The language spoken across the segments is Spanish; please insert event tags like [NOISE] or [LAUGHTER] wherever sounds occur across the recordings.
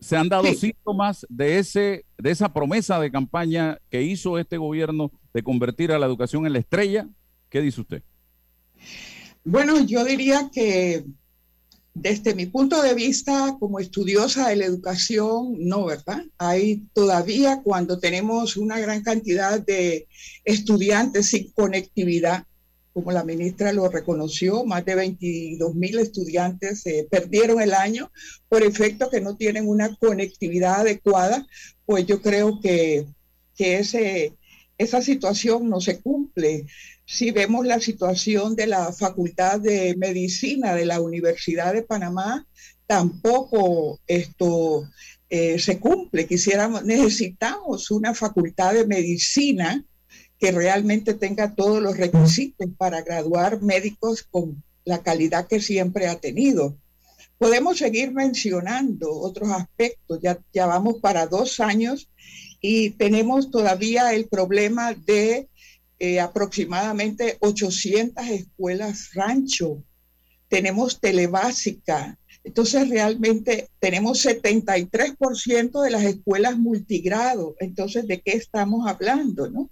se han dado síntomas de, ese, de esa promesa de campaña que hizo este gobierno de convertir a la educación en la estrella. ¿Qué dice usted? Bueno, yo diría que desde mi punto de vista como estudiosa de la educación, no, ¿verdad? Hay todavía cuando tenemos una gran cantidad de estudiantes sin conectividad, como la ministra lo reconoció, más de 22 mil estudiantes eh, perdieron el año por efecto que no tienen una conectividad adecuada, pues yo creo que, que ese, esa situación no se cumple. Si vemos la situación de la Facultad de Medicina de la Universidad de Panamá, tampoco esto eh, se cumple. Quisiéramos, [LAUGHS] necesitamos una facultad de medicina que realmente tenga todos los requisitos para graduar médicos con la calidad que siempre ha tenido. Podemos seguir mencionando otros aspectos, ya, ya vamos para dos años y tenemos todavía el problema de eh, aproximadamente 800 escuelas rancho, tenemos telebásica, entonces realmente tenemos 73% de las escuelas multigrado, entonces ¿de qué estamos hablando? No?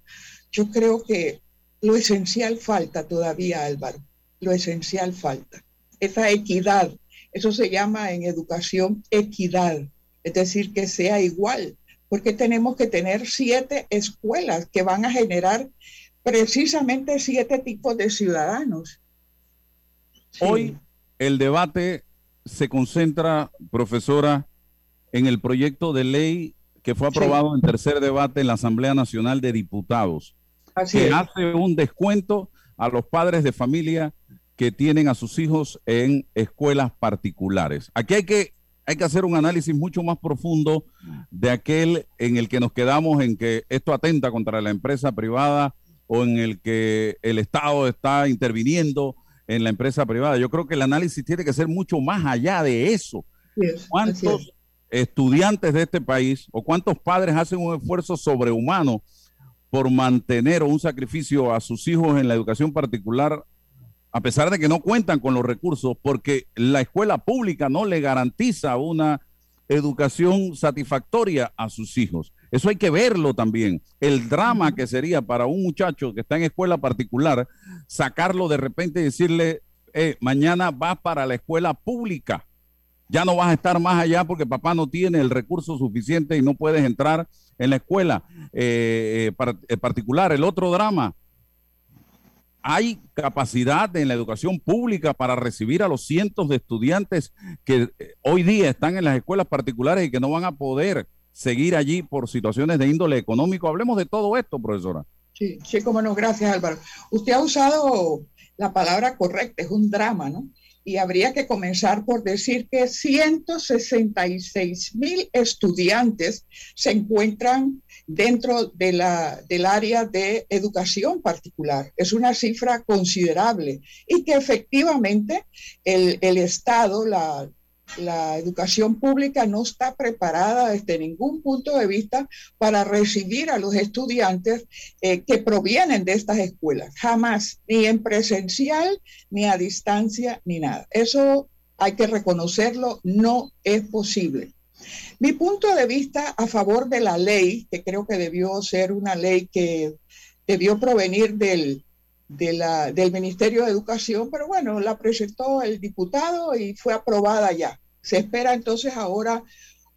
Yo creo que lo esencial falta todavía, Álvaro, lo esencial falta. Esa equidad, eso se llama en educación equidad, es decir, que sea igual, porque tenemos que tener siete escuelas que van a generar precisamente siete tipos de ciudadanos. Hoy el debate se concentra, profesora, en el proyecto de ley que fue aprobado en tercer debate en la Asamblea Nacional de Diputados que hace un descuento a los padres de familia que tienen a sus hijos en escuelas particulares. Aquí hay que, hay que hacer un análisis mucho más profundo de aquel en el que nos quedamos en que esto atenta contra la empresa privada o en el que el Estado está interviniendo en la empresa privada. Yo creo que el análisis tiene que ser mucho más allá de eso. ¿Cuántos estudiantes de este país o cuántos padres hacen un esfuerzo sobrehumano por mantener un sacrificio a sus hijos en la educación particular, a pesar de que no cuentan con los recursos, porque la escuela pública no le garantiza una educación satisfactoria a sus hijos. Eso hay que verlo también. El drama que sería para un muchacho que está en escuela particular, sacarlo de repente y decirle, eh, mañana vas para la escuela pública. Ya no vas a estar más allá porque papá no tiene el recurso suficiente y no puedes entrar en la escuela eh, eh, eh, particular. El otro drama, hay capacidad en la educación pública para recibir a los cientos de estudiantes que hoy día están en las escuelas particulares y que no van a poder seguir allí por situaciones de índole económico. Hablemos de todo esto, profesora. Sí, sí, cómo no, gracias Álvaro. Usted ha usado la palabra correcta, es un drama, ¿no? Y habría que comenzar por decir que 166 mil estudiantes se encuentran dentro de la, del área de educación particular. Es una cifra considerable y que efectivamente el, el Estado, la, la educación pública no está preparada desde ningún punto de vista para recibir a los estudiantes eh, que provienen de estas escuelas. Jamás, ni en presencial, ni a distancia, ni nada. Eso hay que reconocerlo, no es posible. Mi punto de vista a favor de la ley, que creo que debió ser una ley que debió provenir del, del Ministerio de Educación, pero bueno, la presentó el diputado y fue aprobada ya. Se espera entonces ahora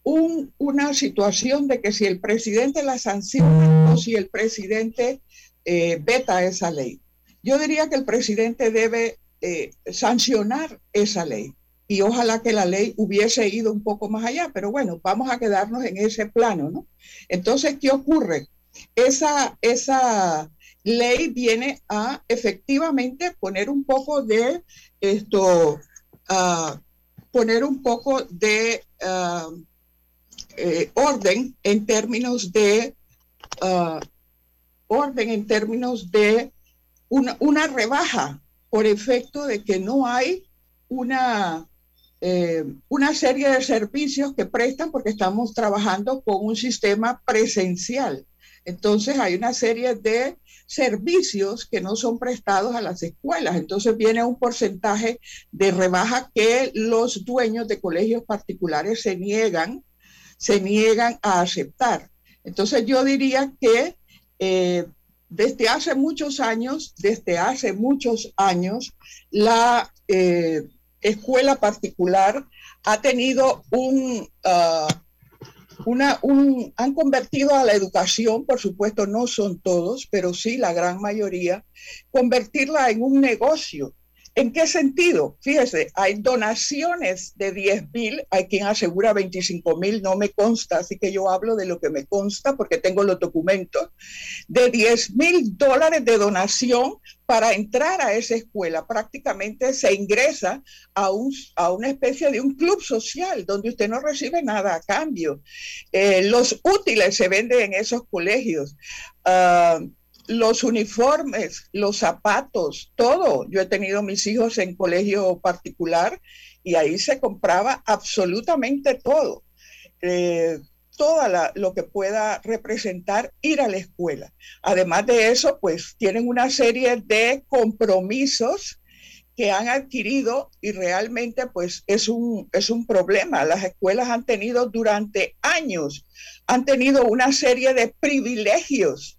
una situación de que si el presidente la sanciona o si el presidente eh, veta esa ley. Yo diría que el presidente debe eh, sancionar esa ley y ojalá que la ley hubiese ido un poco más allá, pero bueno, vamos a quedarnos en ese plano, ¿no? Entonces, ¿qué ocurre? Esa, esa ley viene a efectivamente poner un poco de esto, uh, poner un poco de uh, orden en términos de orden en términos de una, una, rebaja por efecto de que no hay una, eh, una serie de servicios que prestan porque estamos trabajando con un sistema presencial. Entonces hay una serie de servicios que no son prestados a las escuelas. Entonces viene un porcentaje de rebaja que los dueños de colegios particulares se niegan se niegan a aceptar. Entonces yo diría que eh, desde hace muchos años, desde hace muchos años, la eh, escuela particular ha tenido un, ah, una, un, han convertido a la educación, por supuesto no son todos, pero sí la gran mayoría, convertirla en un negocio ¿En qué sentido? Fíjese, hay donaciones de 10 mil, hay quien asegura 25 mil, no me consta, así que yo hablo de lo que me consta porque tengo los documentos, de 10 mil dólares de donación para entrar a esa escuela. Prácticamente se ingresa a, un, una especie de un club social donde usted no recibe nada a cambio. Eh, los útiles se venden en esos colegios. Uh, los uniformes, los zapatos, todo. Yo he tenido mis hijos en colegio particular y ahí se compraba absolutamente todo. Eh, todo lo que pueda representar ir a la escuela. Además de eso, pues tienen una serie de compromisos que han adquirido y realmente pues es un, es un problema. Las escuelas han tenido durante años, han tenido una serie de privilegios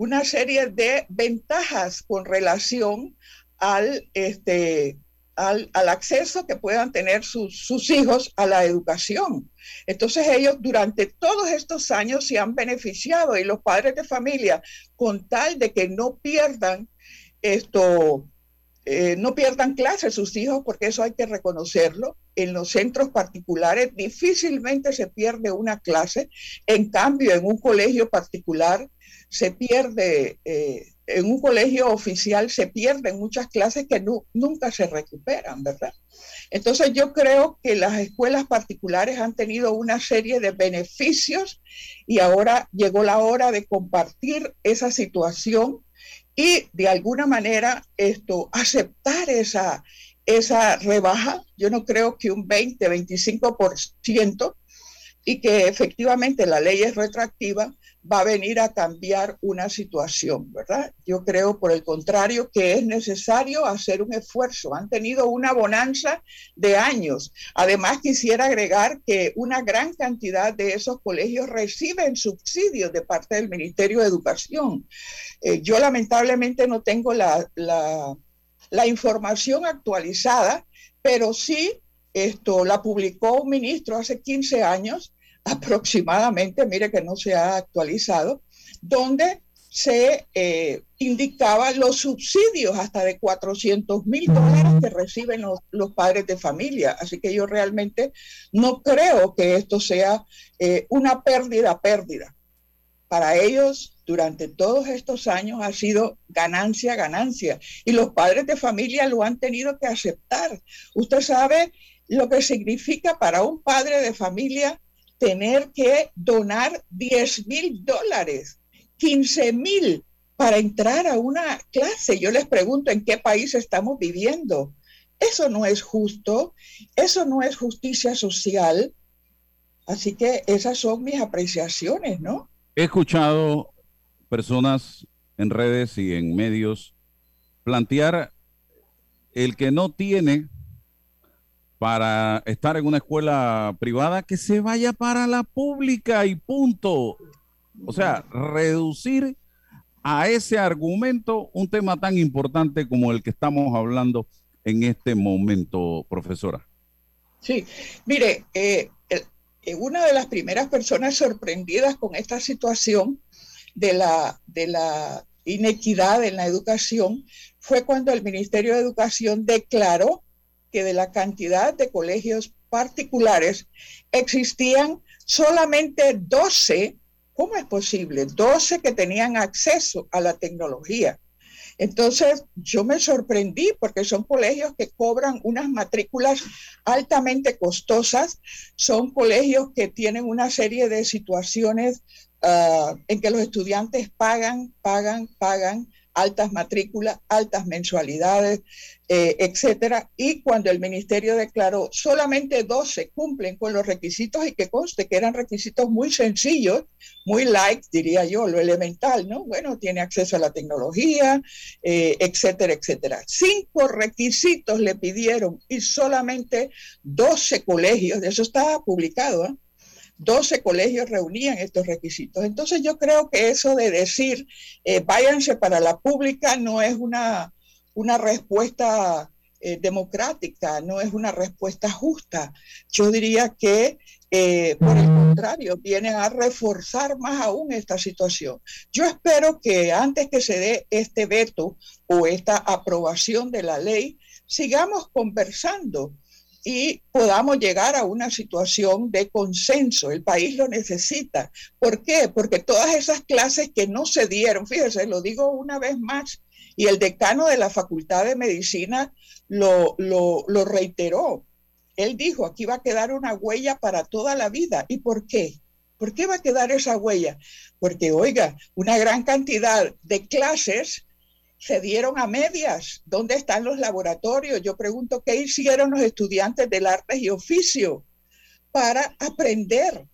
una serie de ventajas con relación al, este, al, acceso que puedan tener sus, sus, hijos a la educación. Entonces ellos durante todos estos años se han beneficiado y los padres de familia, con tal de que no pierdan esto, eh, no pierdan clases sus hijos, porque eso hay que reconocerlo. En los centros particulares difícilmente se pierde una clase. En cambio, en un colegio particular, se pierde, eh, en un colegio oficial se pierden muchas clases que nunca se recuperan, ¿verdad? Entonces yo creo que las escuelas particulares han tenido una serie de beneficios y ahora llegó la hora de compartir esa situación y de alguna manera esto, aceptar esa, esa rebaja. Yo no creo que un 20, 25% y que efectivamente la ley es retroactiva, va a venir a cambiar una situación, ¿verdad? Yo creo, por el contrario, que es necesario hacer un esfuerzo. Han tenido una bonanza de años. Además, quisiera agregar que una gran cantidad de esos colegios reciben subsidios de parte del Ministerio de Educación. Eh, yo lamentablemente no tengo la, la, la información actualizada, pero sí esto la publicó un ministro hace 15 años aproximadamente, mire que no se ha actualizado, donde se eh, indicaba los subsidios hasta de 400 mil dólares que reciben los, padres de familia. Así que yo realmente no creo que esto sea eh, una pérdida, pérdida. Para ellos, durante todos estos años ha sido ganancia, ganancia. Y los padres de familia lo han tenido que aceptar. Usted sabe lo que significa para un padre de familia tener que donar 10 mil dólares, 15 mil para entrar a una clase. Yo les pregunto en qué país estamos viviendo. Eso no es justo, eso no es justicia social. Así que esas son mis apreciaciones, ¿no? He escuchado personas en redes y en medios plantear el que no tiene para estar en una escuela privada, que se vaya para la pública y punto. O sea, reducir a ese argumento un tema tan importante como el que estamos hablando en este momento, profesora. Sí, mire, eh, eh, una de las primeras personas sorprendidas con esta situación de la, de la inequidad en la educación fue cuando el Ministerio de Educación declaró que de la cantidad de colegios particulares existían solamente 12, ¿cómo es posible? 12 que tenían acceso a la tecnología. Entonces yo me sorprendí porque son colegios que cobran unas matrículas altamente costosas, son colegios que tienen una serie de situaciones ah, en que los estudiantes pagan, pagan, pagan altas matrículas, altas mensualidades, eh, etcétera. Y cuando el ministerio declaró solamente 12 cumplen con los requisitos y que conste que eran requisitos muy sencillos, muy light, diría yo, lo elemental, ¿no? Bueno, tiene acceso a la tecnología, eh, etcétera, etcétera. Cinco requisitos le pidieron y solamente 12 colegios, de eso estaba publicado, ¿eh? 12 colegios reunían estos requisitos. Entonces yo creo que eso de decir eh, váyanse para la pública no es una, una respuesta eh, democrática, no es una respuesta justa. Yo diría que, eh, por el contrario, vienen a reforzar más aún esta situación. Yo espero que antes que se dé este veto o esta aprobación de la ley, sigamos conversando y podamos llegar a una situación de consenso. El país lo necesita. ¿Por qué? Porque todas esas clases que no se dieron, fíjese, lo digo una vez más, y el decano de la Facultad de Medicina lo, lo, lo reiteró. Él dijo, aquí va a quedar una huella para toda la vida. ¿Y por qué? ¿Por qué va a quedar esa huella? Porque, oiga, una gran cantidad de clases se dieron a medias. ¿Dónde están los laboratorios? Yo pregunto, ¿qué hicieron los estudiantes del arte y oficio para aprender?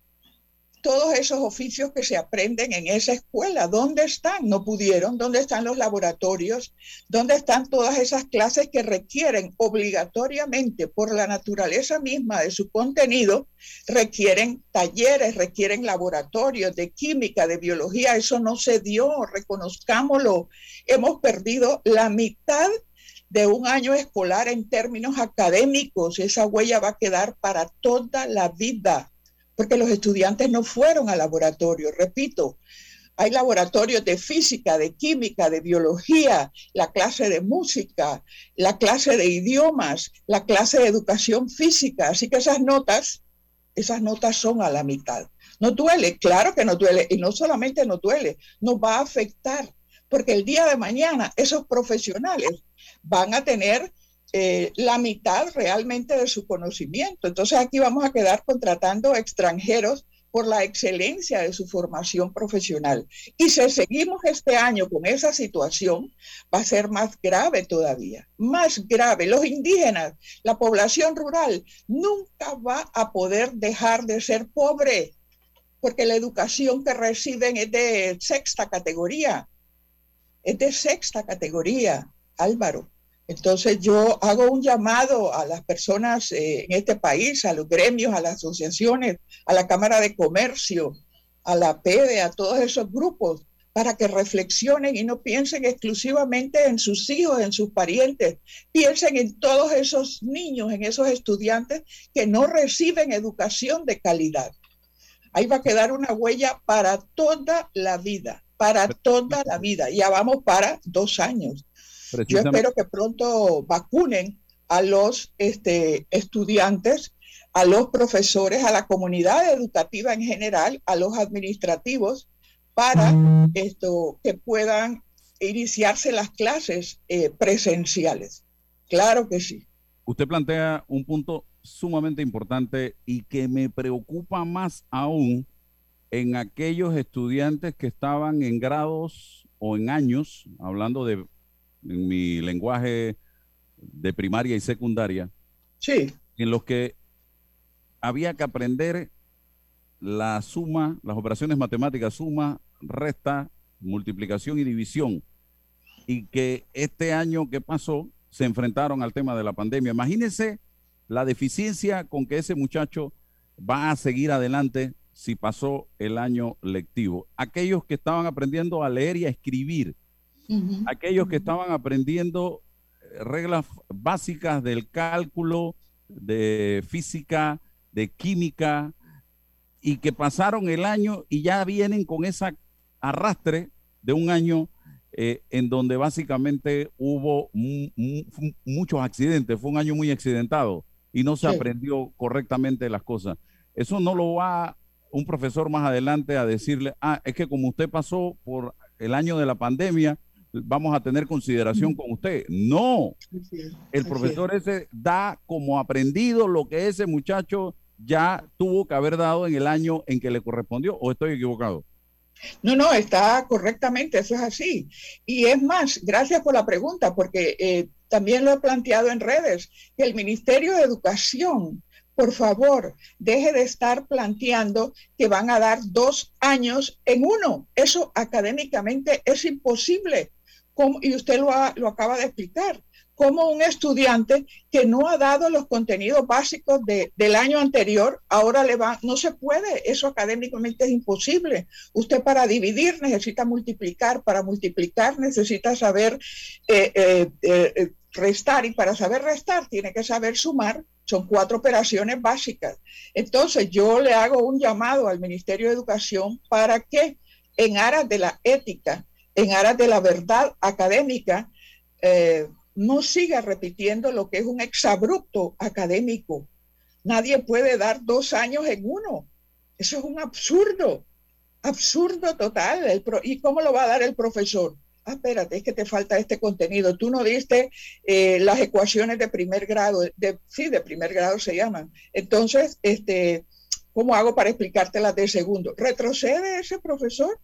Todos esos oficios que se aprenden en esa escuela. ¿Dónde están? No pudieron. ¿Dónde están los laboratorios? ¿Dónde están todas esas clases que requieren obligatoriamente, por la naturaleza misma de su contenido, requieren talleres, requieren laboratorios de química, de biología? Eso no se dio, reconozcámoslo. Hemos perdido la mitad de un año escolar en términos académicos. Esa huella va a quedar para toda la vida porque los estudiantes no fueron al laboratorio. Repito, hay laboratorios de física, de química, de biología, la clase de música, la clase de idiomas, la clase de educación física. Así que esas notas, esas notas son a la mitad. No duele, claro que no duele. Y no solamente no duele, nos va a afectar. Porque el día de mañana esos profesionales van a tener eh, la mitad realmente de su conocimiento. Entonces aquí vamos a quedar contratando extranjeros por la excelencia de su formación profesional. Y si seguimos este año con esa situación, va a ser más grave todavía, más grave. Los indígenas, la población rural, nunca va a poder dejar de ser pobre, porque la educación que reciben es de sexta categoría, es de sexta categoría, Álvaro. Entonces yo hago un llamado a las personas eh, en este país, a los gremios, a las asociaciones, a la Cámara de Comercio, a la PEDE, a todos esos grupos, para que reflexionen y no piensen exclusivamente en sus hijos, en sus parientes, piensen en todos esos niños, en esos estudiantes que no reciben educación de calidad. Ahí va a quedar una huella para toda la vida, para toda la vida. Ya vamos para dos años. Yo espero que pronto vacunen a los este, estudiantes, a los profesores, a la comunidad educativa en general, a los administrativos, para esto, que puedan iniciarse las clases eh, presenciales. Claro que sí. Usted plantea un punto sumamente importante y que me preocupa más aún en aquellos estudiantes que estaban en grados o en años, hablando de en mi lenguaje de primaria y secundaria, sí. en los que había que aprender la suma, las operaciones matemáticas, suma, resta, multiplicación y división, y que este año que pasó se enfrentaron al tema de la pandemia. Imagínense la deficiencia con que ese muchacho va a seguir adelante si pasó el año lectivo. Aquellos que estaban aprendiendo a leer y a escribir, aquellos que estaban aprendiendo eh, reglas básicas del cálculo, de física, de química, y que pasaron el año y ya vienen con esa arrastre de un año eh, en donde básicamente hubo muchos accidentes, fue un año muy accidentado y no se aprendió correctamente las cosas. Eso no lo va un profesor más adelante a decirle, ah, es que como usted pasó por el año de la pandemia, vamos a tener consideración con usted. No, el profesor ese da como aprendido lo que ese muchacho ya tuvo que haber dado en el año en que le correspondió, o estoy equivocado. No, no, está correctamente, eso es así. Y es más, gracias por la pregunta, porque eh, también lo he planteado en redes, que el Ministerio de Educación, por favor, deje de estar planteando que van a dar dos años en uno. Eso académicamente es imposible y usted lo, lo acaba de explicar. como un estudiante que no ha dado los contenidos básicos del año anterior, ahora le va, no se puede, eso académicamente es imposible. Usted para dividir necesita multiplicar, para multiplicar necesita saber eh, eh, eh, restar y para saber restar tiene que saber sumar. Son cuatro operaciones básicas. Entonces yo le hago un llamado al Ministerio de Educación para que en aras de la ética, en aras de la verdad académica, no siga repitiendo lo que es un exabrupto académico. Nadie puede dar dos años en uno. Eso es un absurdo, absurdo total. ¿Y cómo lo va a dar el profesor? Ah, espérate, es que te falta este contenido. Tú no diste eh, las ecuaciones de primer grado, sí, de primer grado se llaman. Entonces, este, ¿cómo hago para explicarte las de segundo? ¿Retrocede ese profesor?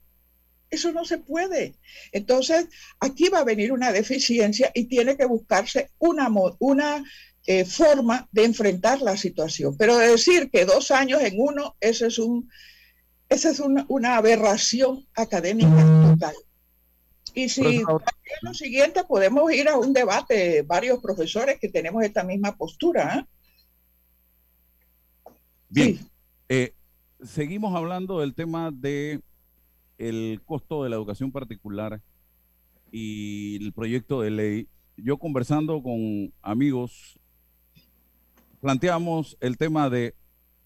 Eso no se puede. Entonces, aquí va a venir una deficiencia y tiene que buscarse una, una eh, forma de enfrentar la situación. Pero decir que dos años en uno, eso es un, esa es una, aberración académica total. Y si en lo siguiente podemos ir a un debate, varios profesores que tenemos esta misma postura. ¿eh? Bien, eh, seguimos hablando del tema de el costo de la educación particular y el proyecto de ley, yo conversando con amigos, planteamos el tema de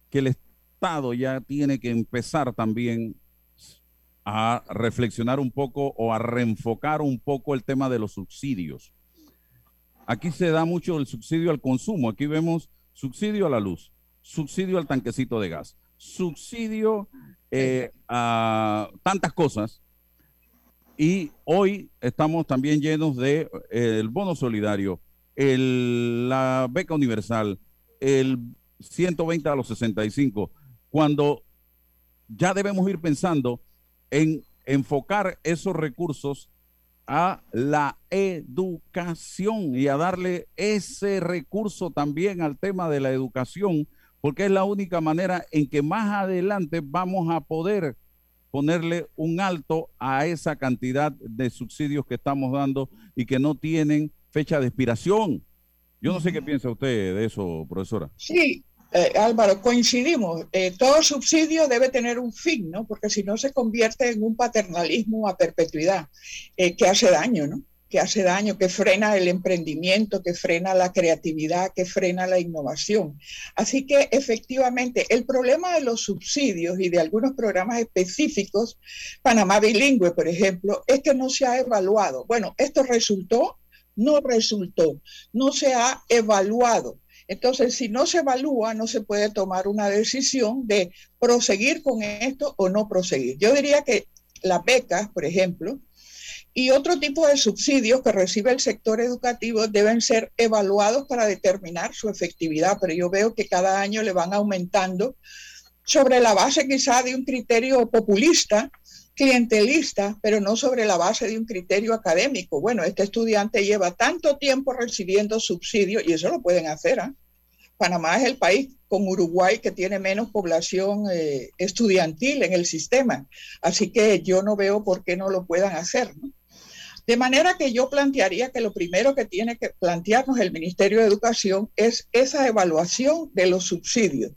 que el Estado ya tiene que empezar también a reflexionar un poco o a reenfocar un poco el tema de los subsidios. Aquí se da mucho el subsidio al consumo. Aquí vemos subsidio a la luz, subsidio al tanquecito de gas, subsidio eh, a tantas cosas. Y hoy estamos también llenos de eh, el bono solidario, el, la beca universal, el 120 a los 65, cuando ya debemos ir pensando en enfocar esos recursos a la educación y a darle ese recurso también al tema de la educación porque es la única manera en que más adelante vamos a poder ponerle un alto a esa cantidad de subsidios que estamos dando y que no tienen fecha de expiración. Yo no sé qué piensa usted de eso, profesora. Sí, eh, Álvaro, coincidimos. Eh, todo subsidio debe tener un fin, ¿no? Porque si no se convierte en un paternalismo a perpetuidad, eh, que hace daño, ¿no? Que hace daño, que frena el emprendimiento, que frena la creatividad, que frena la innovación. Así que efectivamente el problema de los subsidios y de algunos programas específicos, Panamá Bilingüe, por ejemplo, es que no se ha evaluado. Bueno, esto resultó, no resultó, no se ha evaluado. Entonces, si no se evalúa, no se puede tomar una decisión de proseguir con esto o no proseguir. Yo diría que las becas, por ejemplo, y otro tipo de subsidios que recibe el sector educativo deben ser evaluados para determinar su efectividad, pero yo veo que cada año le van aumentando sobre la base quizá de un criterio populista, clientelista, pero no sobre la base de un criterio académico. Bueno, este estudiante lleva tanto tiempo recibiendo subsidios y eso lo pueden hacer. ¿eh? Panamá es el país con Uruguay que tiene menos población eh, estudiantil en el sistema, así que yo no veo por qué no lo puedan hacer. ¿no? De manera que yo plantearía que lo primero que tiene que plantearnos el Ministerio de Educación es esa evaluación de los subsidios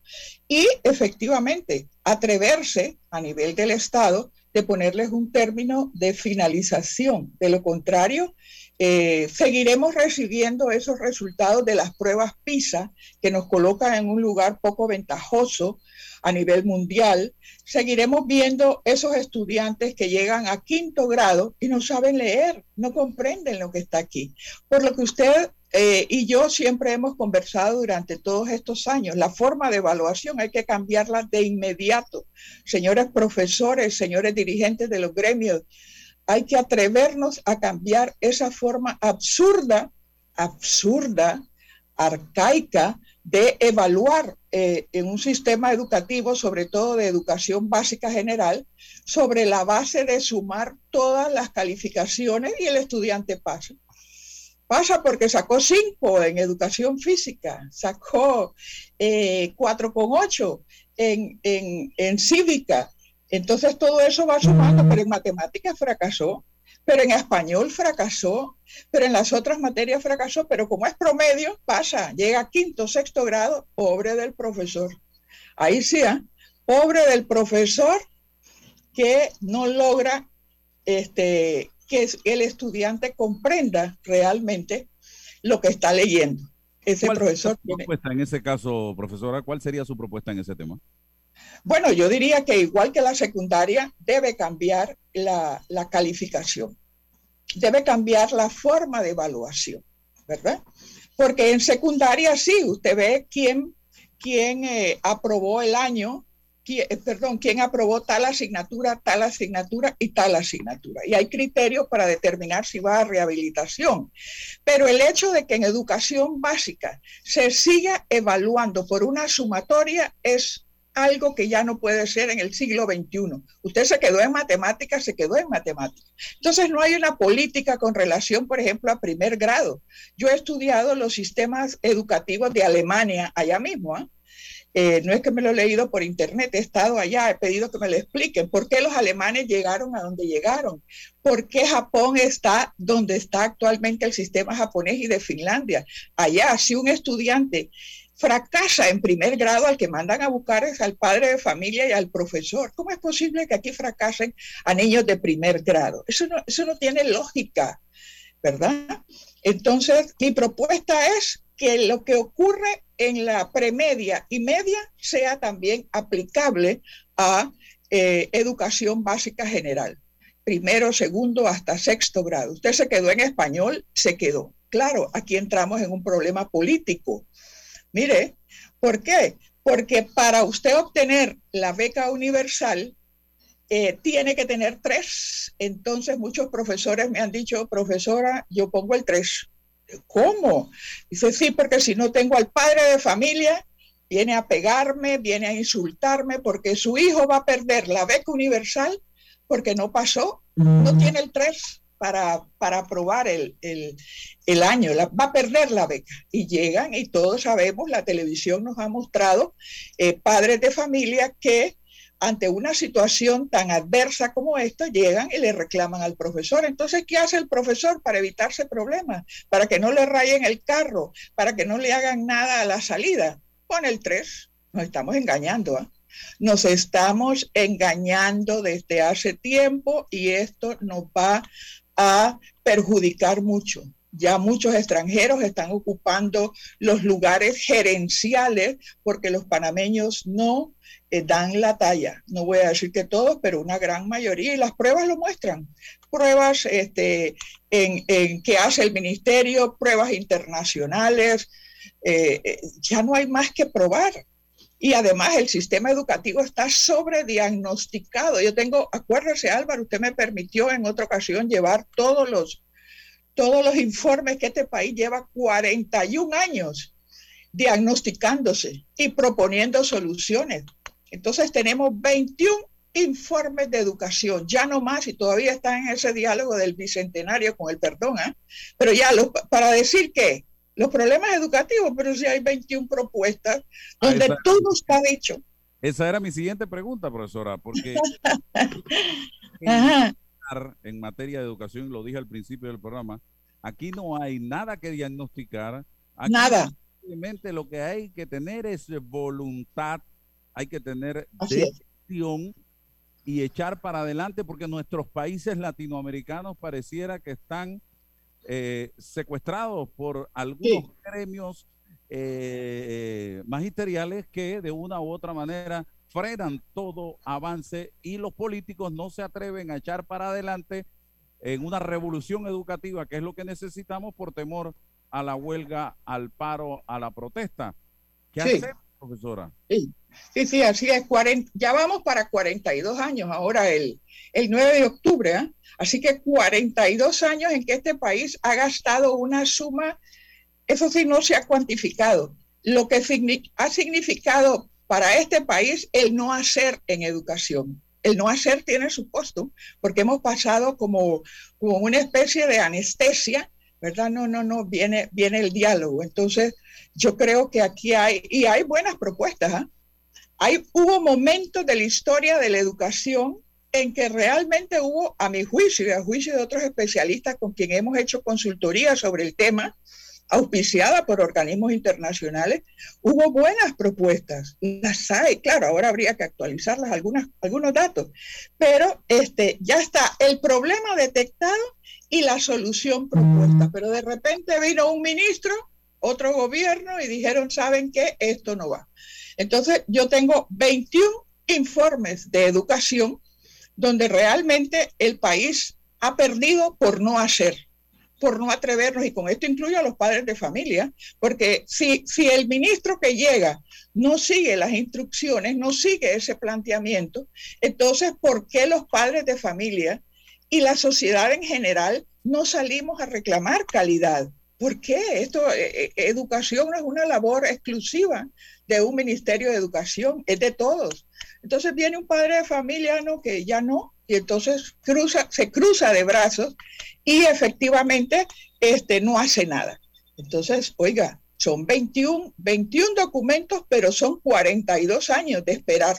y efectivamente atreverse a nivel del Estado de ponerles un término de finalización. De lo contrario, eh, seguiremos recibiendo esos resultados de las pruebas PISA que nos colocan en un lugar poco ventajoso a nivel mundial, seguiremos viendo esos estudiantes que llegan a quinto grado y no saben leer, no comprenden lo que está aquí. Por lo que usted eh, y yo siempre hemos conversado durante todos estos años. La forma de evaluación hay que cambiarla de inmediato. Señores profesores, señores dirigentes de los gremios, hay que atrevernos a cambiar esa forma absurda, absurda, arcaica de evaluar eh, en un sistema educativo, sobre todo de educación básica general, sobre la base de sumar todas las calificaciones y el estudiante pasa. Pasa porque sacó cinco en educación física, sacó eh, 4,8 en, en, en cívica. Entonces todo eso va sumando, pero en matemáticas fracasó pero en español fracasó, pero en las otras materias fracasó, pero como es promedio, pasa, llega a quinto, sexto grado, pobre del profesor. Ahí sí, ¿eh? pobre del profesor que no logra este, que el estudiante comprenda realmente lo que está leyendo. Ese profesor. Su propuesta en ese caso, profesora? ¿Cuál sería su propuesta en ese tema? Bueno, yo diría que igual que la secundaria, debe cambiar la, calificación, debe cambiar la forma de evaluación, ¿verdad? Porque en secundaria sí, usted ve quién, quién eh, aprobó el año eh, perdón, quién aprobó tal asignatura, tal asignatura y tal asignatura. Y hay criterios para determinar si va a rehabilitación. Pero el hecho de que en educación básica se siga evaluando por una sumatoria es algo que ya no puede ser en el siglo XXI. Usted se quedó en matemáticas, se quedó en matemáticas. Entonces no hay una política con relación, por ejemplo, a primer grado. Yo he estudiado los sistemas educativos de Alemania allá mismo. ¿eh? Eh, no es que me lo he leído por internet, he estado allá, he pedido que me lo expliquen. ¿Por qué los alemanes llegaron a donde llegaron? ¿Por qué Japón está donde está actualmente el sistema japonés y de Finlandia? Allá, si un estudiante fracasa en primer grado, al que mandan a buscar es al padre de familia y al profesor. ¿Cómo es posible que aquí fracasen a niños de primer grado? Eso no, eso no tiene lógica, ¿verdad? Entonces, mi propuesta es que lo que ocurre en la premedia y media sea también aplicable a eh, educación básica general. Primero, segundo, hasta sexto grado. Usted se quedó en español, se quedó. Claro, aquí entramos en un problema político. Mire, ¿por qué? Porque para usted obtener la beca universal, eh, tiene que tener tres. Entonces muchos profesores me han dicho, profesora, yo pongo el tres. ¿Cómo? Dice, sí, porque si no tengo al padre de familia, viene a pegarme, viene a insultarme, porque su hijo va a perder la beca universal porque no pasó, no mm. tiene el 3 para, para aprobar el, año, va a perder la beca. Y llegan, y todos sabemos, la televisión nos ha mostrado eh, padres de familia que ante una situación tan adversa como esta, llegan y le reclaman al profesor. Entonces, ¿qué hace el profesor para evitarse problemas? Para que no le rayen el carro, para que no le hagan nada a la salida. Pone el 3. Nos estamos engañando. ¿ah? Nos estamos engañando desde hace tiempo y esto nos va a perjudicar mucho. Ya muchos extranjeros están ocupando los lugares gerenciales porque los panameños no eh, dan la talla. No voy a decir que todos, pero una gran mayoría, y las pruebas lo muestran. Pruebas este, en, que hace el ministerio, pruebas internacionales, eh, eh, ya no hay más que probar. Y además el sistema educativo está sobrediagnosticado. Yo tengo, acuérdese Álvaro, usted me permitió en otra ocasión llevar todos los, todos los informes que este país lleva 41 años diagnosticándose y proponiendo soluciones. Entonces tenemos 21 informes de educación, ya no más, y todavía están en ese diálogo del bicentenario con el perdón, ¿eh? pero ya para decir que los problemas educativos, pero si hay 21 propuestas donde todo está dicho. Esa era mi siguiente pregunta, profesora, porque [LAUGHS] en, en materia de educación, lo dije al principio del programa, aquí no hay nada que diagnosticar. nada. Simplemente lo que hay que tener es voluntad hay que tener decisión y echar para adelante porque nuestros países latinoamericanos pareciera que están eh, secuestrados por algunos gremios eh, magisteriales que de una u otra manera frenan todo avance y los políticos no se atreven a echar para adelante en una revolución educativa, que es lo que necesitamos por temor a la huelga, al paro, a la protesta. ¿Qué hacemos, profesora? Sí. Sí, sí, así es. ya vamos para 42 años ahora, el, el 9 de octubre. ¿eh? Así que 42 años en que este país ha gastado una suma, eso sí no se ha cuantificado. Lo que ha significado para este país el no hacer en educación. El no hacer tiene su costo, porque hemos pasado como, como una especie de anestesia, ¿verdad? No, no, no, viene, viene el diálogo. Entonces, yo creo que aquí hay, y hay buenas propuestas, ¿eh? Hay, hubo momentos de la historia de la educación en que realmente hubo, a mi juicio y a juicio de otros especialistas con quien hemos hecho consultoría sobre el tema, auspiciada por organismos internacionales, hubo buenas propuestas. Las hay, claro, ahora habría que actualizarlas algunas, algunos datos, pero este, ya está el problema detectado y la solución propuesta. Pero de repente vino un ministro, otro gobierno y dijeron, ¿saben qué? Esto no va. Entonces yo tengo 21 informes de educación donde realmente el país ha perdido por no hacer por no atrevernos, y con esto incluyo a los padres de familia, porque si, si el ministro que llega no sigue las instrucciones, no sigue ese planteamiento, entonces, ¿por qué los padres de familia y la sociedad en general no salimos a reclamar calidad? ¿Por qué? Esto, eh, eh, educación no es una labor exclusiva de un ministerio de educación, es de todos. Entonces viene un padre de familia ¿no? que ya no, y entonces cruza, se cruza de brazos y efectivamente este, no hace nada. Entonces, oiga, son 21, 21 documentos, pero son 42 años de esperar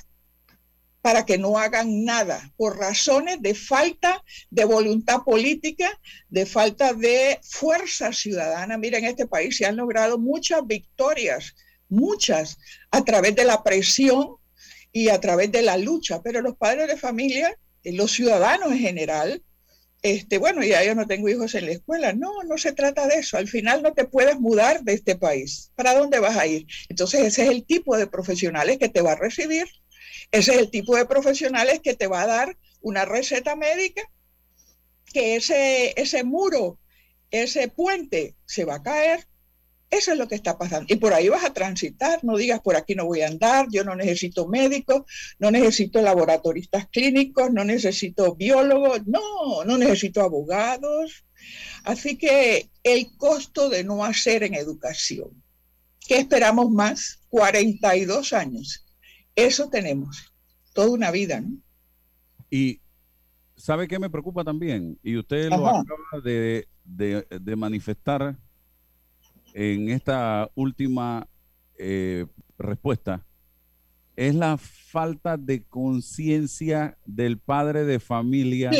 para que no hagan nada por razones de falta de voluntad política, de falta de fuerza ciudadana. Mira, en este país se han logrado muchas victorias, muchas, a través de la presión y a través de la lucha, pero los padres de familia, los ciudadanos en general, este, bueno, ya yo no tengo hijos en la escuela. No, no se trata de eso. Al final no te puedes mudar de este país. ¿Para dónde vas a ir? Entonces ese es el tipo de profesionales que te va a recibir. Ese es el tipo de profesionales que te va a dar una receta médica, que ese, ese muro, ese puente se va a caer eso es lo que está pasando. Y por ahí vas a transitar, no digas por aquí no voy a andar, yo no necesito médicos, no necesito laboratoristas clínicos, no necesito biólogos, no, no necesito abogados. Así que el costo de no hacer en educación, ¿qué esperamos más? 42 años. Eso tenemos, toda una vida, ¿no? Y ¿sabe qué me preocupa también? Y usted lo acaba de, de manifestar en esta última eh, respuesta es la falta de conciencia del padre de familia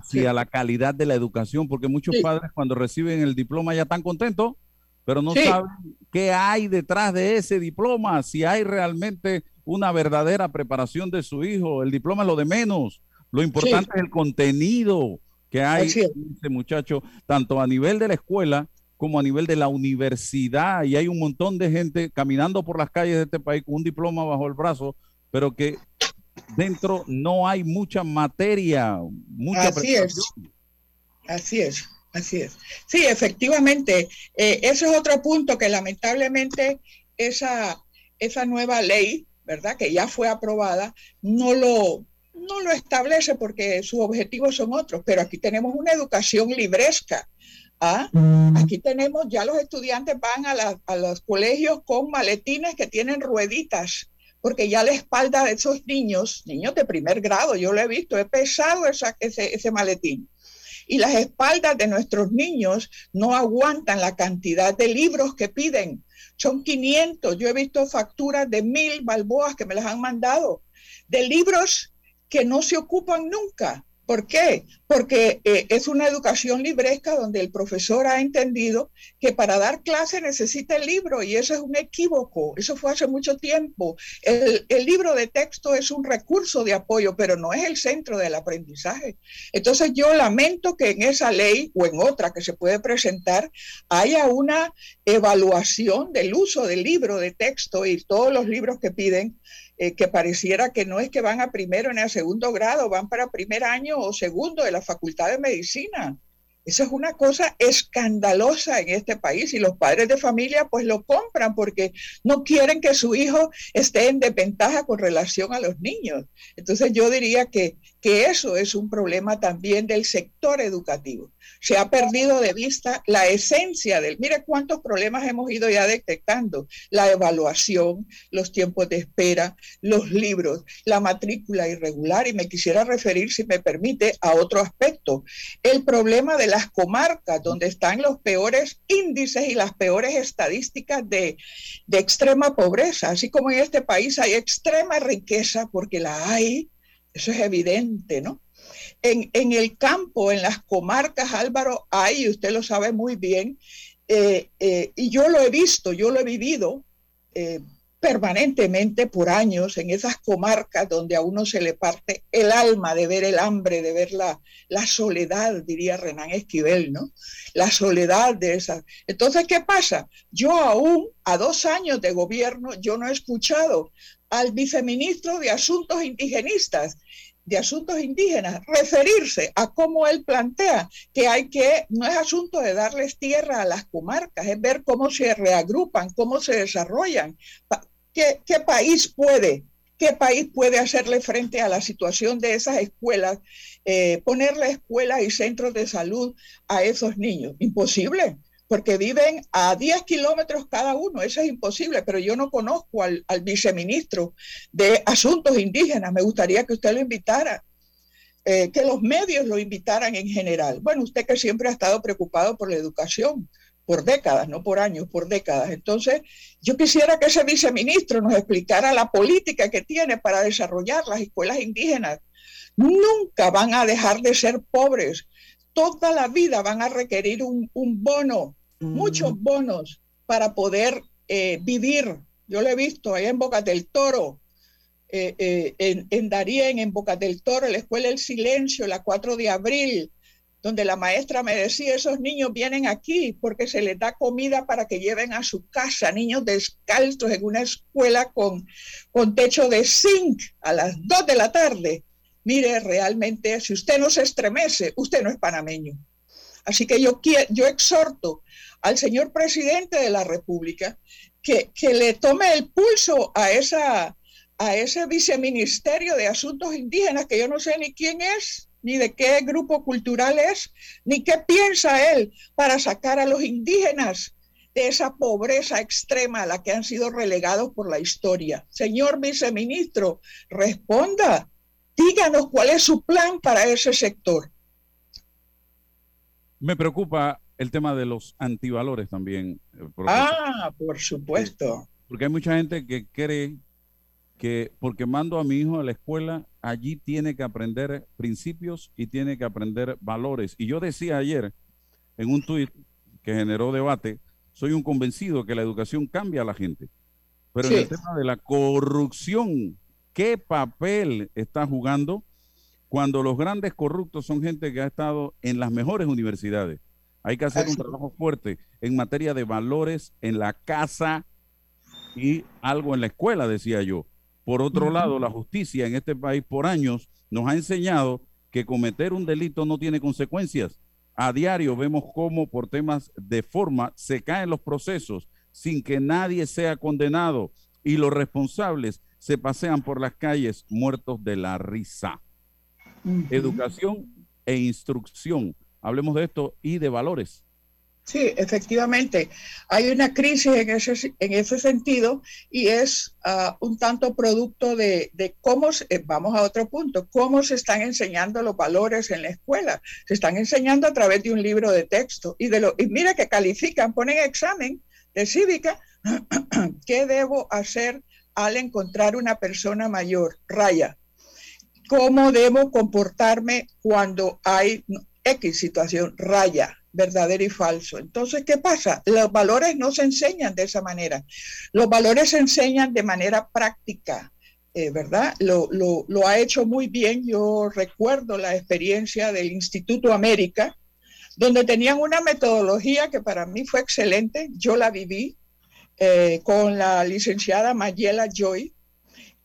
hacia la calidad de la educación, porque muchos padres cuando reciben el diploma ya están contentos, pero no saben qué hay detrás de ese diploma, si hay realmente una verdadera preparación de su hijo. El diploma es lo de menos. Lo importante es el contenido que hay en ese muchacho, tanto a nivel de la escuela como a nivel de la universidad y hay un montón de gente caminando por las calles de este país con un diploma bajo el brazo, pero que dentro no hay mucha materia, mucha Así es. Así es. Así es. Sí, efectivamente, eh, ese es otro punto que lamentablemente esa, esa nueva ley, ¿verdad? Que ya fue aprobada, no lo, no lo establece porque sus objetivos son otros, pero aquí tenemos una educación libresca ¿Ah? Mm. Aquí tenemos, ya los estudiantes van a, los colegios con maletines que tienen rueditas, porque ya la espalda de esos niños, niños de primer grado, yo lo he visto, es pesado ese, ese maletín. Y las espaldas de nuestros niños no aguantan la cantidad de libros que piden. Son 500. Yo he visto facturas de mil balboas que me las han mandado, de libros que no se ocupan nunca ¿Por qué? Porque eh, es una educación libresca donde el profesor ha entendido que para dar clase necesita el libro y eso es un equívoco. Eso fue hace mucho tiempo. El, el, libro de texto es un recurso de apoyo, pero no es el centro del aprendizaje. Entonces yo lamento que en esa ley o en otra que se puede presentar haya una evaluación del uso del libro de texto y todos los libros que piden eh, que pareciera que no es que van a primero ni a segundo grado, van para primer año o segundo de la Facultad de Medicina. Esa es una cosa escandalosa en este país y los padres de familia pues lo compran porque no quieren que su hijo esté en desventaja con relación a los niños. Entonces yo diría que, que eso es un problema también del sector educativo. Se ha perdido de vista la esencia del, mire cuántos problemas hemos ido ya detectando, la evaluación, los tiempos de espera, los libros, la matrícula irregular y me quisiera referir, si me permite, a otro aspecto, el problema de la comarcas donde están los peores índices y las peores estadísticas de, extrema pobreza. Así como en este país hay extrema riqueza, porque la hay, Eso es evidente, ¿no? En, el campo, en las comarcas, Álvaro, hay, usted lo sabe muy bien, eh, eh, y yo lo he visto, yo lo he vivido eh, permanentemente por años en esas comarcas donde a uno se le parte el alma de ver el hambre, de ver la, la soledad, diría Renan Esquivel, ¿no? La soledad de esa. Entonces, ¿qué pasa? Yo aún, a dos años de gobierno, yo no he escuchado al viceministro de Asuntos Indigenistas de Asuntos Indígenas referirse a cómo él plantea que hay que, no es asunto de darles tierra a las comarcas, es ver cómo se reagrupan, cómo se desarrollan, qué, qué país puede ¿Qué país puede hacerle frente a la situación de esas escuelas, eh, ponerle escuelas y centros de salud a esos niños? Imposible porque viven a 10 kilómetros cada uno, eso es imposible, pero yo no conozco al, viceministro de Asuntos Indígenas, me gustaría que usted lo invitara, eh, que los medios lo invitaran en general. Bueno, usted que siempre ha estado preocupado por la educación, por décadas, no por años, por décadas. Entonces, yo quisiera que ese viceministro nos explicara la política que tiene para desarrollar las escuelas indígenas. Nunca van a dejar de ser pobres. Toda la vida van a requerir un, un bono muchos bonos para poder eh, vivir. Yo lo he visto ahí en Boca del Toro, eh, eh, en, en Darien, en Boca del Toro, la Escuela del Silencio, la 4 de abril, donde la maestra me decía, esos niños vienen aquí porque se les da comida para que lleven a su casa, niños descalzos en una escuela con, con techo de zinc a las 2 de la tarde. Mire, realmente, si usted no se estremece, usted no es panameño. Así que yo, yo exhorto al señor presidente de la República que, que le tome el pulso a, esa, a ese viceministerio de Asuntos Indígenas, que yo no sé ni quién es, ni de qué grupo cultural es, ni qué piensa él para sacar a los indígenas de esa pobreza extrema a la que han sido relegados por la historia. Señor viceministro, responda, díganos cuál es su plan para ese sector. Me preocupa el tema de los antivalores también. Eh, ah, por supuesto. Porque hay mucha gente que cree que porque mando a mi hijo a la escuela, allí tiene que aprender principios y tiene que aprender valores. Y yo decía ayer en un tuit que generó debate, soy un convencido que la educación cambia a la gente. Pero en el tema de la corrupción, ¿qué papel está jugando cuando los grandes corruptos son gente que ha estado en las mejores universidades? Hay que hacer un trabajo fuerte en materia de valores en la casa y algo en la escuela, decía yo. Por otro lado, la justicia en este país por años nos ha enseñado que cometer un delito no tiene consecuencias. A diario vemos cómo por temas de forma se caen los procesos sin que nadie sea condenado y los responsables se pasean por las calles muertos de la risa. Educación e instrucción Hablemos de esto y de valores. Sí, efectivamente. Hay una crisis en ese, en ese sentido y es ah, un tanto producto de, cómo, eh, vamos a otro punto, cómo se están enseñando los valores en la escuela. Se están enseñando a través de un libro de texto y, de lo, y mira que califican, ponen examen de cívica, [CLEARS THROAT] ¿qué debo hacer al encontrar una persona mayor? Raya. ¿Cómo debo comportarme cuando hay X situación, raya, verdadero y falso. Entonces, ¿qué pasa? Los valores no se enseñan de esa manera. Los valores se enseñan de manera práctica, eh, ¿verdad? Lo, lo, ha hecho muy bien. Yo recuerdo la experiencia del Instituto América, donde tenían una metodología que para mí fue excelente. Yo la viví eh, con la licenciada Mayela Joy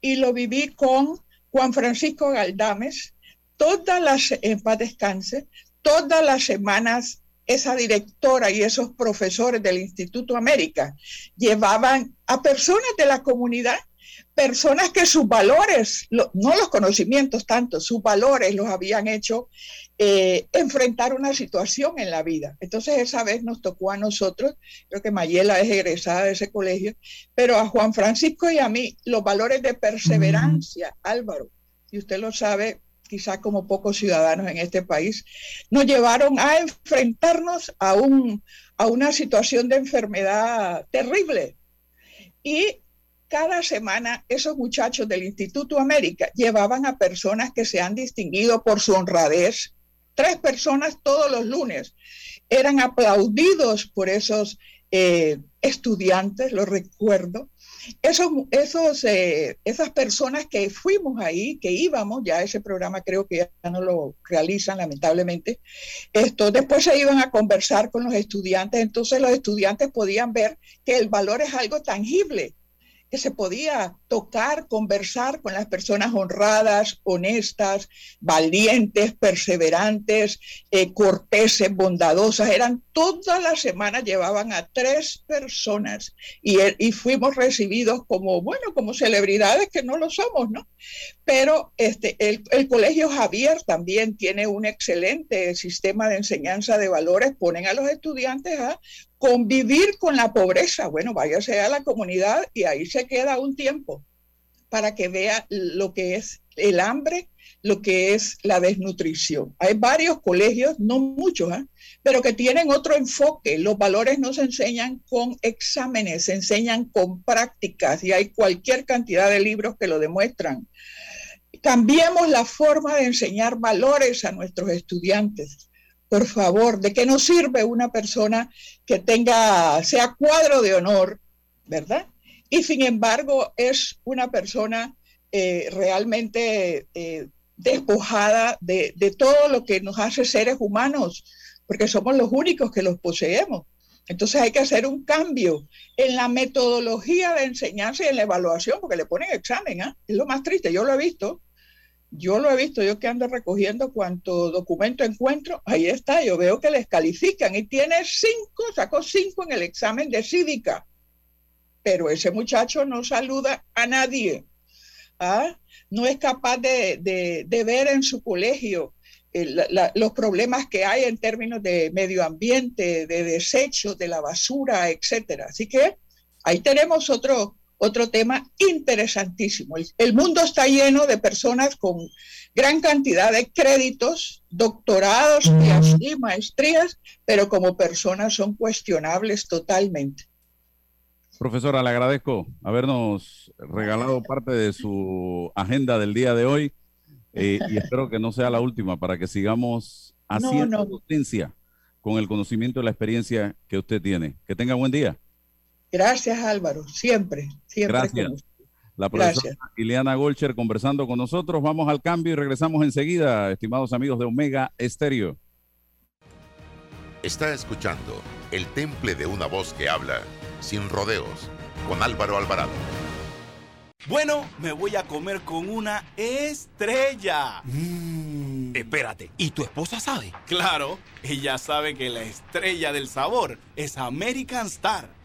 y lo viví con Juan Francisco Galdames, todas las, en paz descanse, todas las semanas esa directora y esos profesores del Instituto América llevaban a personas de la comunidad, personas que sus valores, no los conocimientos tanto, sus valores los habían hecho eh, enfrentar una situación en la vida. Entonces esa vez nos tocó a nosotros, creo que Mayela es egresada de ese colegio, pero a Juan Francisco y a mí los valores de perseverancia, Álvaro, y usted lo sabe quizás como pocos ciudadanos en este país, nos llevaron a enfrentarnos a, un, a una situación de enfermedad terrible. Y cada semana esos muchachos del Instituto América llevaban a personas que se han distinguido por su honradez. Tres personas todos los lunes eran aplaudidos por esos eh, estudiantes, lo recuerdo, esos, esos, eh, esas personas que fuimos ahí, que íbamos, ya ese programa creo que ya no lo realizan lamentablemente, esto, después se iban a conversar con los estudiantes, entonces los estudiantes podían ver que el valor es algo tangible, que se podía tocar, conversar con las personas honradas, honestas, valientes, perseverantes, eh, corteses, bondadosas. Eran todas las semanas, llevaban a tres personas y, y, fuimos recibidos como, bueno, como celebridades que no lo somos, ¿no? Pero este, el, el Colegio Javier también tiene un excelente sistema de enseñanza de valores, ponen a los estudiantes a convivir con la pobreza. Bueno, váyase a la comunidad y ahí se queda un tiempo para que vea lo que es el hambre, lo que es la desnutrición. Hay varios colegios, no muchos, ¿eh? pero que tienen otro enfoque. Los valores no se enseñan con exámenes, se enseñan con prácticas y hay cualquier cantidad de libros que lo demuestran. Cambiemos la forma de enseñar valores a nuestros estudiantes por favor, ¿de qué nos sirve una persona que tenga, sea cuadro de honor, ¿verdad? Y sin embargo es una persona eh, realmente eh, despojada de, de todo lo que nos hace seres humanos, porque somos los únicos que los poseemos. Entonces hay que hacer un cambio en la metodología de enseñanza y en la evaluación, porque le ponen examen, ¿eh? es lo más triste, yo lo he visto. Yo lo he visto, yo que ando recogiendo cuanto documento encuentro, ahí está, yo veo que les califican y tiene cinco, sacó cinco en el examen de cívica, pero ese muchacho no saluda a nadie, ¿ah? no es capaz de, ver en su colegio eh, los problemas que hay en términos de medio ambiente, de desechos, de la basura, etcétera. Así que ahí tenemos otro, otro tema interesantísimo. El, mundo está lleno de personas con gran cantidad de créditos, doctorados y maestrías, pero como personas son cuestionables totalmente. Profesora, le agradezco habernos regalado parte de su agenda del día de hoy eh, y espero que no sea la última para que sigamos haciendo docencia con el conocimiento y la experiencia que usted tiene. Que tenga buen día. Gracias Álvaro, siempre, siempre. Gracias. La profesora Ileana Golcher conversando con nosotros. Vamos al cambio y regresamos enseguida, estimados amigos de Omega Estéreo. Está escuchando El Temple de una voz que habla sin rodeos con Álvaro Alvarado. Bueno, me voy a comer con una estrella. Mm. Espérate, ¿y tu esposa sabe? Claro, ella sabe que la estrella del sabor es American Star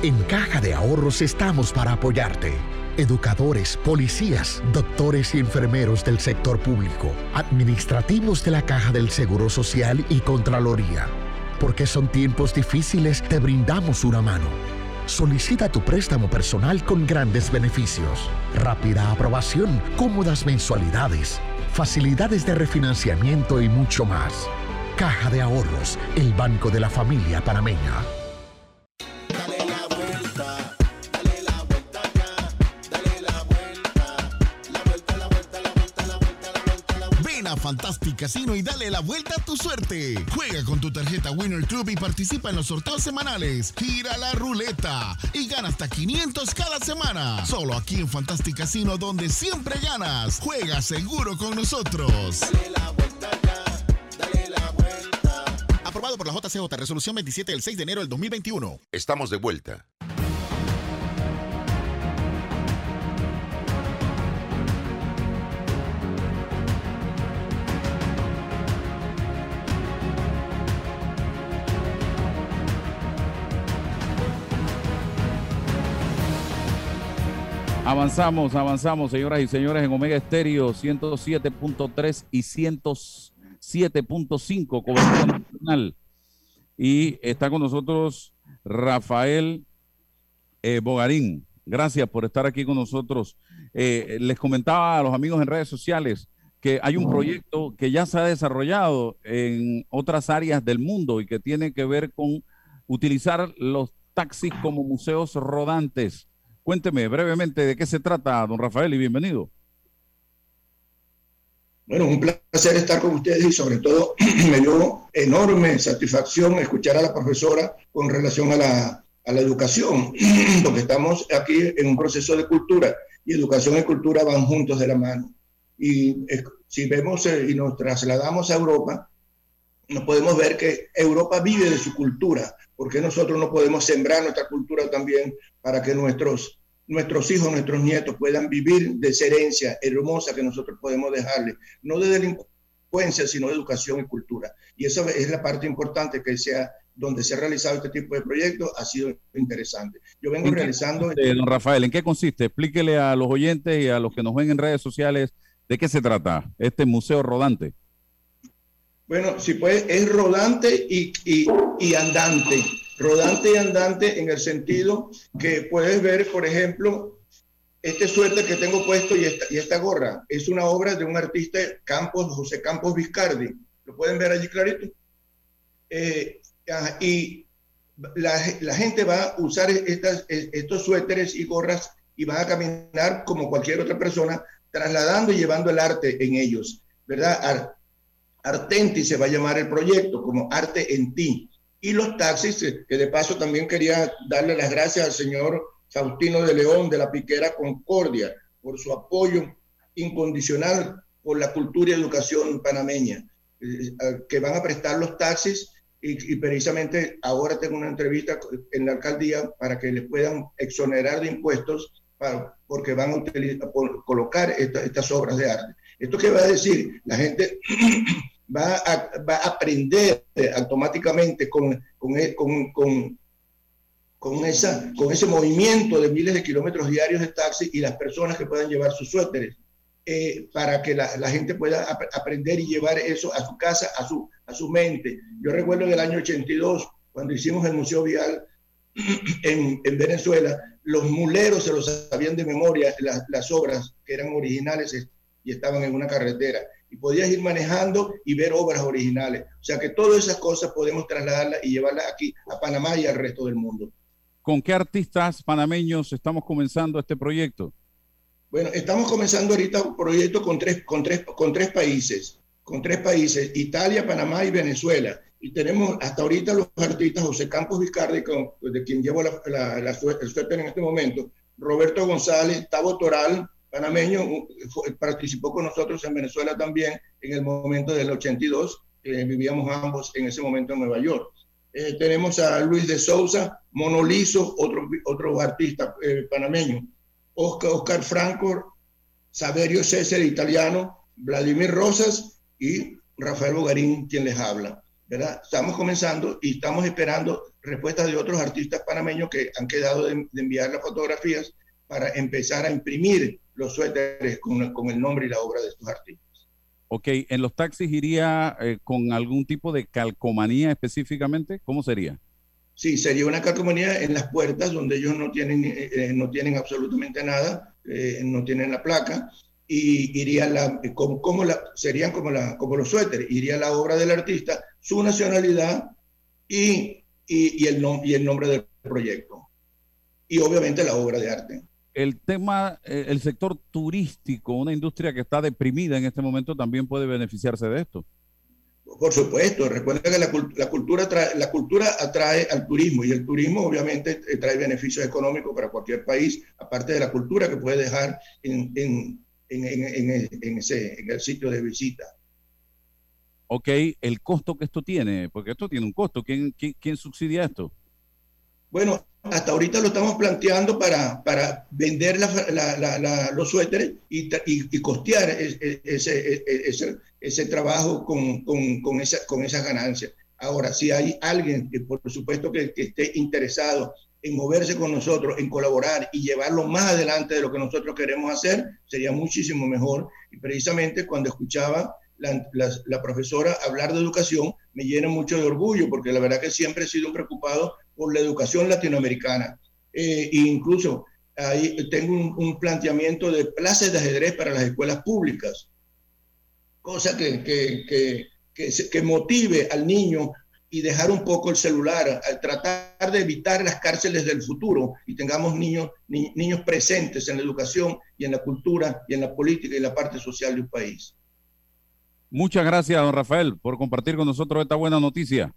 En Caja de Ahorros estamos para apoyarte. Educadores, policías, doctores y enfermeros del sector público, administrativos de la Caja del Seguro Social y Contraloría. Porque son tiempos difíciles, te brindamos una mano. Solicita tu préstamo personal con grandes beneficios, rápida aprobación, cómodas mensualidades, facilidades de refinanciamiento y mucho más. Caja de Ahorros, el banco de la familia panameña. Casino y dale la vuelta a tu suerte. Juega con tu tarjeta Winner Club y participa en los sorteos semanales. Gira la ruleta y gana hasta 500 cada semana. Solo aquí en Fantastic Casino donde siempre ganas. Juega seguro con nosotros. Aprobado por la JCJ, resolución 27 del 6 de enero del 2021. Estamos de vuelta. Avanzamos, avanzamos, señoras y señores, en Omega Estéreo 107.3 y 107.5, cobertura nacional. Y está con nosotros Rafael eh, Bogarín. Gracias por estar aquí con nosotros. Eh, les comentaba a los amigos en redes sociales que hay un proyecto que ya se ha desarrollado en otras áreas del mundo y que tiene que ver con utilizar los taxis como museos rodantes. Cuénteme brevemente de qué se trata, don Rafael, y bienvenido. Bueno, un placer estar con ustedes y sobre todo [CLEARS THROAT] me dio enorme satisfacción escuchar a la profesora con relación a la, a la educación, [CLEARS THROAT] porque estamos aquí en un proceso de cultura y educación y cultura van juntos de la mano. Y si vemos eh, y nos trasladamos a Europa, nos podemos ver que Europa vive de su cultura, porque nosotros no podemos sembrar nuestra cultura también para que nuestros nuestros hijos, nuestros nietos puedan vivir de esa herencia hermosa que nosotros podemos dejarles, no de delincuencia, sino de educación y cultura. Y esa es la parte importante que sea donde se ha realizado este tipo de proyectos, ha sido interesante. Yo vengo realizando... don Rafael, ¿en qué consiste? Explíquele a los oyentes y a los que nos ven en redes sociales de qué se trata este museo rodante. Bueno, si puede, es rodante y, y, y andante rodante y andante en el sentido que puedes ver, por ejemplo, este suéter que tengo puesto y esta, y esta gorra. Es una obra de un artista, Campos, José Campos Vizcardi. ¿Lo pueden ver allí clarito? Eh, y la, la, gente va a usar estas, estos suéteres y gorras y van a caminar como cualquier otra persona, trasladando y llevando el arte en ellos, ¿verdad? Artenti se va a llamar el proyecto, como arte en ti y los taxis, eh, que de paso también quería darle las gracias al señor Faustino de León de la Piquera Concordia por su apoyo incondicional por la cultura y educación panameña, eh, que van a prestar los taxis y, precisamente ahora tengo una entrevista en la alcaldía para que les puedan exonerar de impuestos para, porque van a utilizar, colocar estas obras de arte. ¿Esto qué va a decir? La gente [CLEARS THROAT] va a, aprender automáticamente con, e, con, con, con, esa, con ese movimiento de miles de kilómetros diarios de taxi y las personas que puedan llevar sus suéteres, eh, para que la, gente pueda ap aprender y llevar eso a su casa, a su, a su mente. Yo recuerdo del año 82, cuando hicimos el Museo Vial [CLEARS THROAT] en, en Venezuela, los muleros se los sabían de memoria, las obras que eran originales y estaban en una carretera y podías ir manejando y ver obras originales. O sea que todas esas cosas podemos trasladarlas y llevarlas aquí a Panamá y al resto del mundo. ¿Con qué artistas panameños estamos comenzando este proyecto? Bueno, estamos comenzando ahorita un proyecto con tres, con tres, con tres países, con tres países, Italia, Panamá y Venezuela. Y tenemos hasta ahorita los artistas José Campos Vizcardi, de quien llevo la, la, la, el suéter en este momento, Roberto González, Tavo Toral, panameño, participó con nosotros en Venezuela también en el momento del 82, que vivíamos ambos en ese momento en Nueva York. Eh, tenemos a Luis de Souza, Monolizo, otro, otro artista eh, panameño, Oscar, Oscar Franco, Saverio César, italiano, Vladimir Rosas y Rafael Bogarín, quien les habla. ¿verdad? Estamos comenzando y estamos esperando respuestas de otros artistas panameños que han quedado de, de enviar las fotografías para empezar a imprimir los suéteres con, con, el nombre y la obra de estos artistas. Ok, ¿en los taxis iría eh, con algún tipo de calcomanía específicamente? ¿Cómo sería? Sí, sería una calcomanía en las puertas donde ellos no tienen, eh, eh no tienen absolutamente nada, eh, no tienen la placa, y iría la, como, como la, serían como, la, como los suéteres, iría la obra del artista, su nacionalidad y, y, y, el, y el nombre del proyecto. Y obviamente la obra de arte el tema, eh, el sector turístico, una industria que está deprimida en este momento, también puede beneficiarse de esto. Por supuesto, recuerda que la, la cultura, trae, la cultura atrae al turismo y el turismo obviamente eh, trae beneficios económicos para cualquier país, aparte de la cultura que puede dejar en, en, en, en ese, el sitio de visita. Ok, el costo que esto tiene, porque esto tiene un costo, ¿quién, quién, quién subsidia esto? Bueno, hasta ahorita lo estamos planteando para, para vender la, la, la, los suéteres y, y, y costear ese, ese, ese, ese trabajo con, con, con, esa, con esas ganancias. Ahora, si hay alguien que por supuesto que, que, esté interesado en moverse con nosotros, en colaborar y llevarlo más adelante de lo que nosotros queremos hacer, sería muchísimo mejor. Y precisamente cuando escuchaba la, la, la, profesora hablar de educación me llena mucho de orgullo, porque la verdad que siempre he sido preocupado por la educación latinoamericana. Eh, e incluso ahí tengo un, un, planteamiento de plazas de ajedrez para las escuelas públicas, cosa que, que, que, que, que motive al niño y dejar un poco el celular, al tratar de evitar las cárceles del futuro y tengamos niños, ni, niños presentes en la educación y en la cultura y en la política y la parte social de un país. Muchas gracias, don Rafael, por compartir con nosotros esta buena noticia.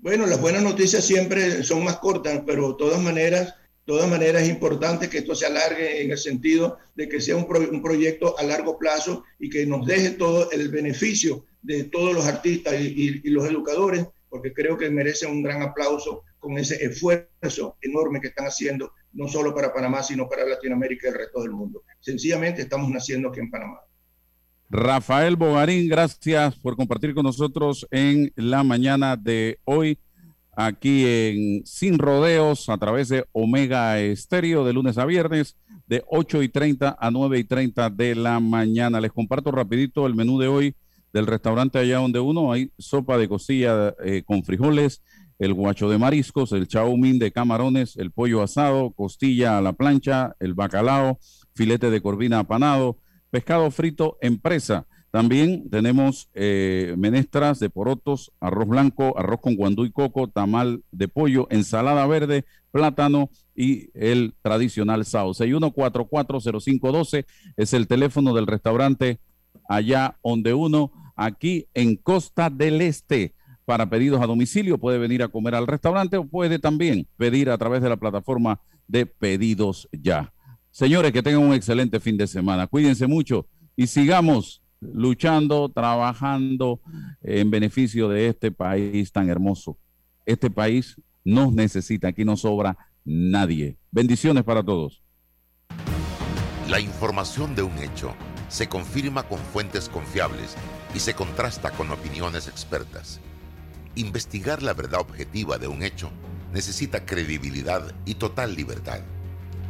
Bueno, las buenas noticias siempre son más cortas, pero de todas maneras, todas maneras es importante que esto se alargue en el sentido de que sea un, pro, un proyecto a largo plazo y que nos deje todo el beneficio de todos los artistas y, y, y los educadores, porque creo que merecen un gran aplauso con ese esfuerzo enorme que están haciendo, no solo para Panamá, sino para Latinoamérica y el resto del mundo. Sencillamente estamos naciendo aquí en Panamá. Rafael Bogarín, gracias por compartir con nosotros en la mañana de hoy, aquí en Sin Rodeos, a través de Omega Estéreo, de lunes a viernes, de 8 y 30 a 9 y 30 de la mañana. Les comparto rapidito el menú de hoy del restaurante allá donde uno hay sopa de costilla eh, con frijoles, el guacho de mariscos, el chaumín de camarones, el pollo asado, costilla a la plancha, el bacalao, filete de corvina apanado, pescado frito empresa. También tenemos eh, menestras de porotos, arroz blanco, arroz con guandú y coco, tamal de pollo, ensalada verde, plátano y el tradicional sao. 61440512 es el teléfono del restaurante allá donde uno, aquí en Costa del Este. Para pedidos a domicilio puede venir a comer al restaurante o puede también pedir a través de la plataforma de pedidos ya. Señores, que tengan un excelente fin de semana. Cuídense mucho y sigamos luchando, trabajando en beneficio de este país tan hermoso. Este país nos necesita, aquí no sobra nadie. Bendiciones para todos. La información de un hecho se confirma con fuentes confiables y se contrasta con opiniones expertas. Investigar la verdad objetiva de un hecho necesita credibilidad y total libertad